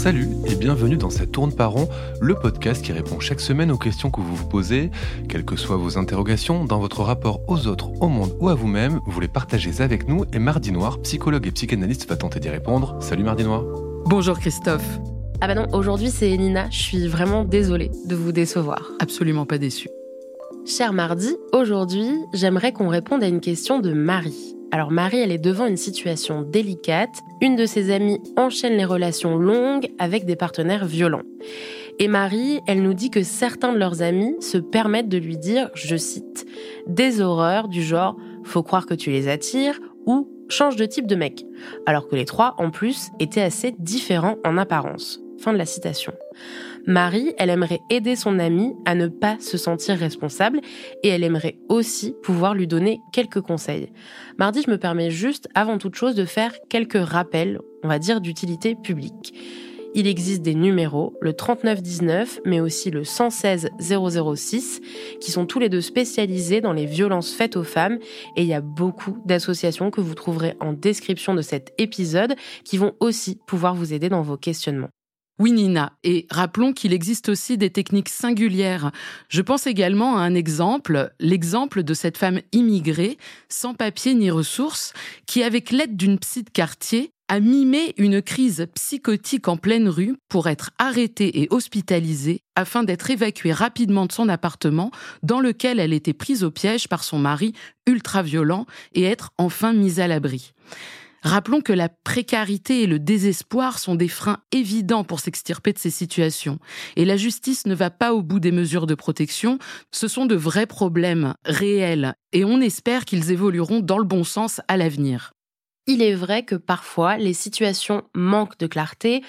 Salut et bienvenue dans cette tourne par rond, le podcast qui répond chaque semaine aux questions que vous vous posez, quelles que soient vos interrogations, dans votre rapport aux autres, au monde ou à vous-même, vous les partagez avec nous et Mardi Noir, psychologue et psychanalyste, va tenter d'y répondre. Salut Mardi Noir. Bonjour Christophe. Ah bah non, aujourd'hui c'est Nina, je suis vraiment désolée de vous décevoir. Absolument pas déçue. Cher Mardi, aujourd'hui j'aimerais qu'on réponde à une question de Marie. Alors Marie, elle est devant une situation délicate. Une de ses amies enchaîne les relations longues avec des partenaires violents. Et Marie, elle nous dit que certains de leurs amis se permettent de lui dire, je cite, des horreurs du genre faut croire que tu les attires ou change de type de mec. Alors que les trois, en plus, étaient assez différents en apparence. Fin de la citation. Marie, elle aimerait aider son amie à ne pas se sentir responsable et elle aimerait aussi pouvoir lui donner quelques conseils. Mardi, je me permets juste, avant toute chose, de faire quelques rappels, on va dire, d'utilité publique. Il existe des numéros, le 3919, mais aussi le 116 006, qui sont tous les deux spécialisés dans les violences faites aux femmes. Et il y a beaucoup d'associations que vous trouverez en description de cet épisode qui vont aussi pouvoir vous aider dans vos questionnements. Oui, Nina. Et rappelons qu'il existe aussi des techniques singulières. Je pense également à un exemple, l'exemple de cette femme immigrée, sans papier ni ressources, qui, avec l'aide d'une psy de quartier, a mimé une crise psychotique en pleine rue pour être arrêtée et hospitalisée afin d'être évacuée rapidement de son appartement dans lequel elle était prise au piège par son mari ultra violent et être enfin mise à l'abri. Rappelons que la précarité et le désespoir sont des freins évidents pour s'extirper de ces situations. Et la justice ne va pas au bout des mesures de protection. Ce sont de vrais problèmes réels. Et on espère qu'ils évolueront dans le bon sens à l'avenir. Il est vrai que parfois les situations manquent de clarté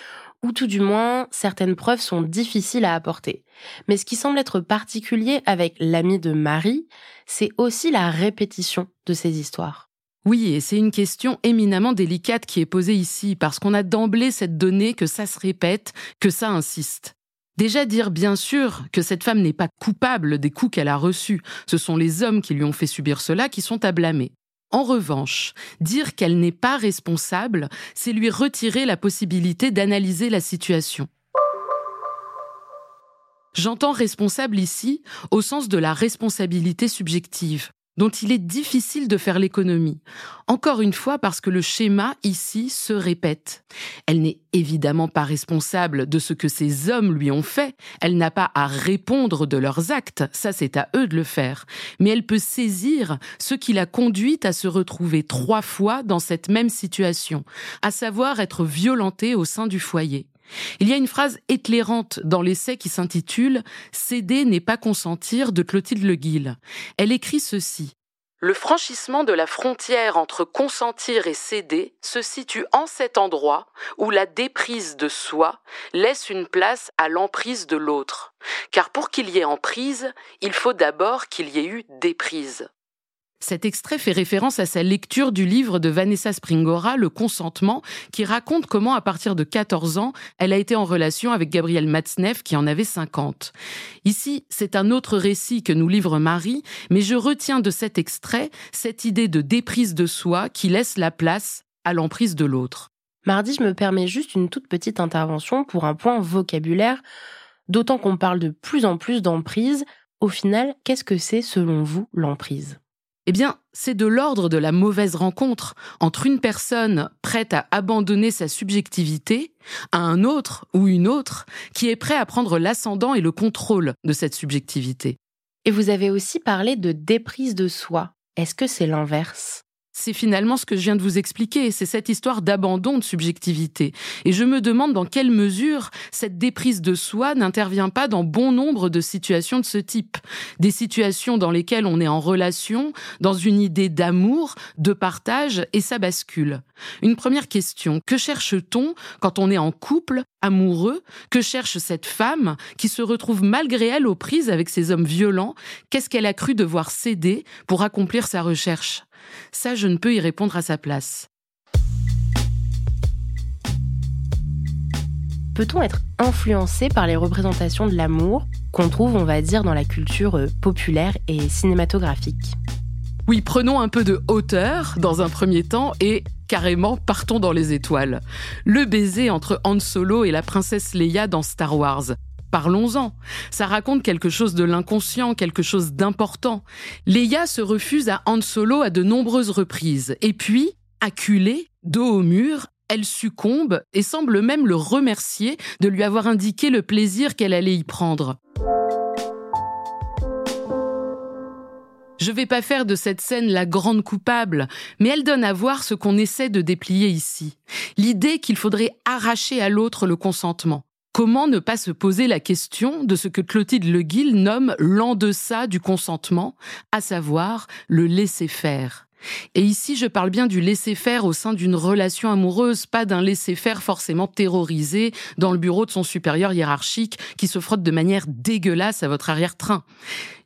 ou tout du moins certaines preuves sont difficiles à apporter. Mais ce qui semble être particulier avec l'ami de Marie, c'est aussi la répétition de ces histoires. Oui, et c'est une question éminemment délicate qui est posée ici, parce qu'on a d'emblée cette donnée que ça se répète, que ça insiste. Déjà dire bien sûr que cette femme n'est pas coupable des coups qu'elle a reçus, ce sont les hommes qui lui ont fait subir cela qui sont à blâmer. En revanche, dire qu'elle n'est pas responsable, c'est lui retirer la possibilité d'analyser la situation. J'entends responsable ici au sens de la responsabilité subjective dont il est difficile de faire l'économie. Encore une fois parce que le schéma ici se répète. Elle n'est évidemment pas responsable de ce que ces hommes lui ont fait, elle n'a pas à répondre de leurs actes, ça c'est à eux de le faire, mais elle peut saisir ce qui l'a conduite à se retrouver trois fois dans cette même situation, à savoir être violentée au sein du foyer. Il y a une phrase éclairante dans l'essai qui s'intitule Céder n'est pas consentir de Clotilde Le Guil. Elle écrit ceci. Le franchissement de la frontière entre consentir et céder se situe en cet endroit où la déprise de soi laisse une place à l'emprise de l'autre. Car pour qu'il y ait emprise, il faut d'abord qu'il y ait eu déprise. Cet extrait fait référence à sa lecture du livre de Vanessa Springora, Le consentement, qui raconte comment, à partir de 14 ans, elle a été en relation avec Gabriel Matzneff, qui en avait 50. Ici, c'est un autre récit que nous livre Marie, mais je retiens de cet extrait cette idée de déprise de soi qui laisse la place à l'emprise de l'autre. Mardi, je me permets juste une toute petite intervention pour un point vocabulaire, d'autant qu'on parle de plus en plus d'emprise. Au final, qu'est-ce que c'est selon vous l'emprise? Eh bien, c'est de l'ordre de la mauvaise rencontre entre une personne prête à abandonner sa subjectivité à un autre ou une autre qui est prêt à prendre l'ascendant et le contrôle de cette subjectivité. Et vous avez aussi parlé de déprise de soi. Est-ce que c'est l'inverse? C'est finalement ce que je viens de vous expliquer, c'est cette histoire d'abandon de subjectivité. Et je me demande dans quelle mesure cette déprise de soi n'intervient pas dans bon nombre de situations de ce type. Des situations dans lesquelles on est en relation, dans une idée d'amour, de partage, et ça bascule. Une première question, que cherche-t-on quand on est en couple, amoureux? Que cherche cette femme qui se retrouve malgré elle aux prises avec ces hommes violents? Qu'est-ce qu'elle a cru devoir céder pour accomplir sa recherche? Ça, je ne peux y répondre à sa place. Peut-on être influencé par les représentations de l'amour qu'on trouve, on va dire, dans la culture euh, populaire et cinématographique? Oui, prenons un peu de hauteur dans un premier temps et carrément partons dans les étoiles. Le baiser entre Han Solo et la princesse Leia dans Star Wars. Parlons-en. Ça raconte quelque chose de l'inconscient, quelque chose d'important. Leia se refuse à Han Solo à de nombreuses reprises. Et puis, acculée, dos au mur, elle succombe et semble même le remercier de lui avoir indiqué le plaisir qu'elle allait y prendre. Je vais pas faire de cette scène la grande coupable, mais elle donne à voir ce qu'on essaie de déplier ici. L'idée qu'il faudrait arracher à l'autre le consentement. Comment ne pas se poser la question de ce que Clotilde Le Guil nomme l'en-deçà du consentement, à savoir le laisser-faire. Et ici, je parle bien du laisser-faire au sein d'une relation amoureuse, pas d'un laisser-faire forcément terrorisé dans le bureau de son supérieur hiérarchique qui se frotte de manière dégueulasse à votre arrière-train.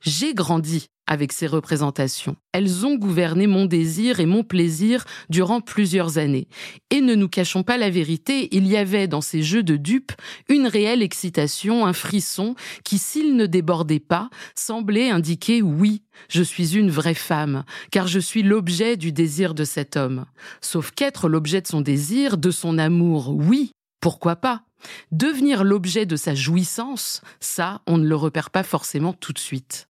J'ai grandi avec ces représentations. Elles ont gouverné mon désir et mon plaisir durant plusieurs années. Et ne nous cachons pas la vérité, il y avait dans ces jeux de dupes une réelle excitation, un frisson qui, s'il ne débordait pas, semblait indiquer oui, je suis une vraie femme, car je suis l'objet du désir de cet homme. Sauf qu'être l'objet de son désir, de son amour, oui, pourquoi pas? Devenir l'objet de sa jouissance, ça, on ne le repère pas forcément tout de suite.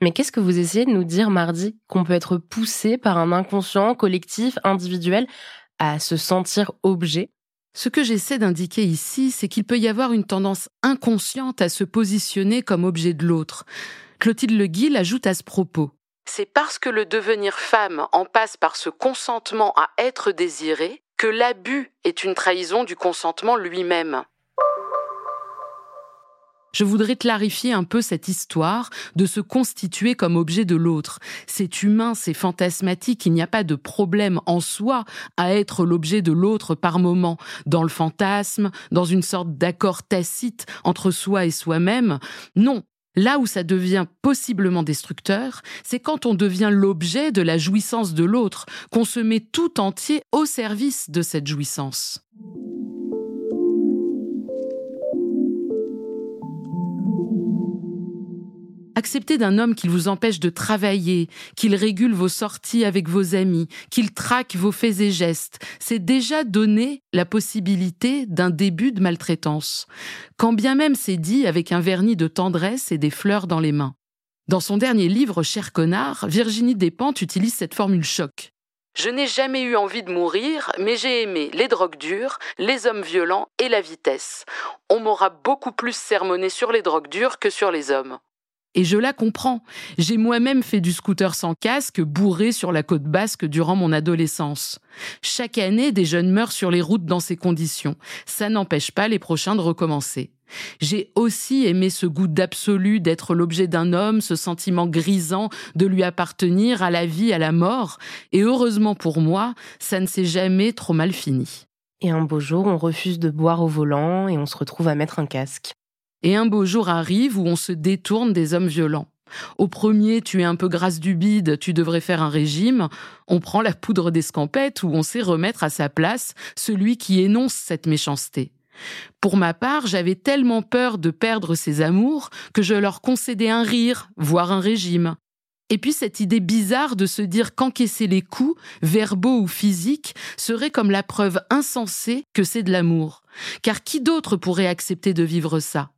Mais qu'est-ce que vous essayez de nous dire mardi Qu'on peut être poussé par un inconscient collectif, individuel, à se sentir objet? Ce que j'essaie d'indiquer ici, c'est qu'il peut y avoir une tendance inconsciente à se positionner comme objet de l'autre. Clotilde Le Guil ajoute à ce propos. C'est parce que le devenir femme en passe par ce consentement à être désiré que l'abus est une trahison du consentement lui-même. Je voudrais clarifier un peu cette histoire de se constituer comme objet de l'autre. C'est humain, c'est fantasmatique, il n'y a pas de problème en soi à être l'objet de l'autre par moment, dans le fantasme, dans une sorte d'accord tacite entre soi et soi-même. Non, Là où ça devient possiblement destructeur, c'est quand on devient l'objet de la jouissance de l'autre, qu'on se met tout entier au service de cette jouissance. Accepter d'un homme qu'il vous empêche de travailler, qu'il régule vos sorties avec vos amis, qu'il traque vos faits et gestes, c'est déjà donner la possibilité d'un début de maltraitance. Quand bien même c'est dit avec un vernis de tendresse et des fleurs dans les mains. Dans son dernier livre, Cher connard, Virginie Despentes utilise cette formule choc. Je n'ai jamais eu envie de mourir, mais j'ai aimé les drogues dures, les hommes violents et la vitesse. On m'aura beaucoup plus sermonné sur les drogues dures que sur les hommes. Et je la comprends. J'ai moi-même fait du scooter sans casque, bourré sur la côte basque durant mon adolescence. Chaque année, des jeunes meurent sur les routes dans ces conditions. Ça n'empêche pas les prochains de recommencer. J'ai aussi aimé ce goût d'absolu d'être l'objet d'un homme, ce sentiment grisant de lui appartenir à la vie, à la mort. Et heureusement pour moi, ça ne s'est jamais trop mal fini. Et un beau jour, on refuse de boire au volant et on se retrouve à mettre un casque. Et un beau jour arrive où on se détourne des hommes violents. Au premier, tu es un peu grasse du bide, tu devrais faire un régime. On prend la poudre d'escampette où on sait remettre à sa place celui qui énonce cette méchanceté. Pour ma part, j'avais tellement peur de perdre ses amours que je leur concédais un rire, voire un régime. Et puis cette idée bizarre de se dire qu'encaisser les coups, verbaux ou physiques, serait comme la preuve insensée que c'est de l'amour. Car qui d'autre pourrait accepter de vivre ça?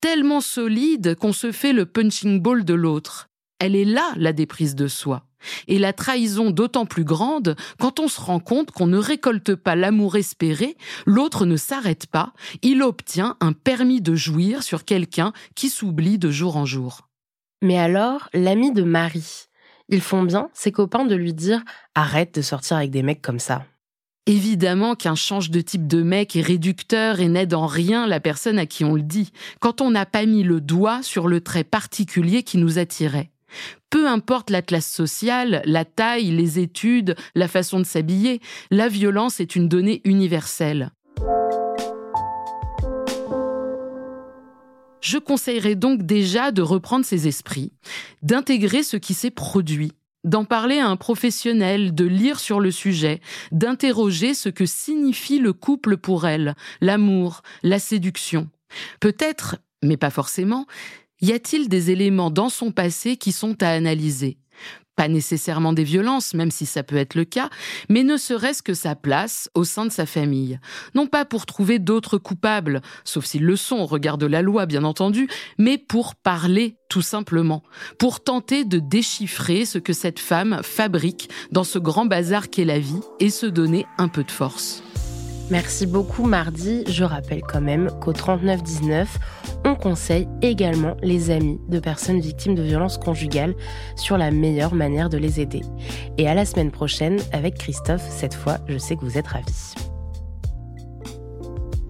Tellement solide qu'on se fait le punching ball de l'autre. Elle est là, la déprise de soi. Et la trahison d'autant plus grande quand on se rend compte qu'on ne récolte pas l'amour espéré, l'autre ne s'arrête pas, il obtient un permis de jouir sur quelqu'un qui s'oublie de jour en jour. Mais alors, l'ami de Marie, ils font bien, ses copains, de lui dire Arrête de sortir avec des mecs comme ça. Évidemment qu'un change de type de mec est réducteur et n'aide en rien la personne à qui on le dit, quand on n'a pas mis le doigt sur le trait particulier qui nous attirait. Peu importe la classe sociale, la taille, les études, la façon de s'habiller, la violence est une donnée universelle. Je conseillerais donc déjà de reprendre ses esprits, d'intégrer ce qui s'est produit, d'en parler à un professionnel, de lire sur le sujet, d'interroger ce que signifie le couple pour elle, l'amour, la séduction. Peut-être, mais pas forcément, y a-t-il des éléments dans son passé qui sont à analyser? Pas nécessairement des violences, même si ça peut être le cas, mais ne serait-ce que sa place au sein de sa famille. Non pas pour trouver d'autres coupables, sauf s'ils le sont au regard de la loi bien entendu, mais pour parler tout simplement, pour tenter de déchiffrer ce que cette femme fabrique dans ce grand bazar qu'est la vie et se donner un peu de force. Merci beaucoup Mardi. Je rappelle quand même qu'au 3919, on conseille également les amis de personnes victimes de violences conjugales sur la meilleure manière de les aider. Et à la semaine prochaine avec Christophe, cette fois je sais que vous êtes ravis.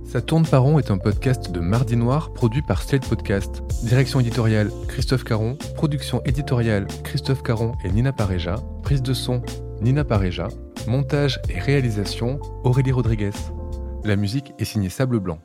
Ça tourne par rond est un podcast de Mardi Noir produit par Slate Podcast. Direction éditoriale Christophe Caron, production éditoriale Christophe Caron et Nina Pareja, prise de son Nina Pareja, Montage et réalisation Aurélie Rodriguez. La musique est signée Sable Blanc.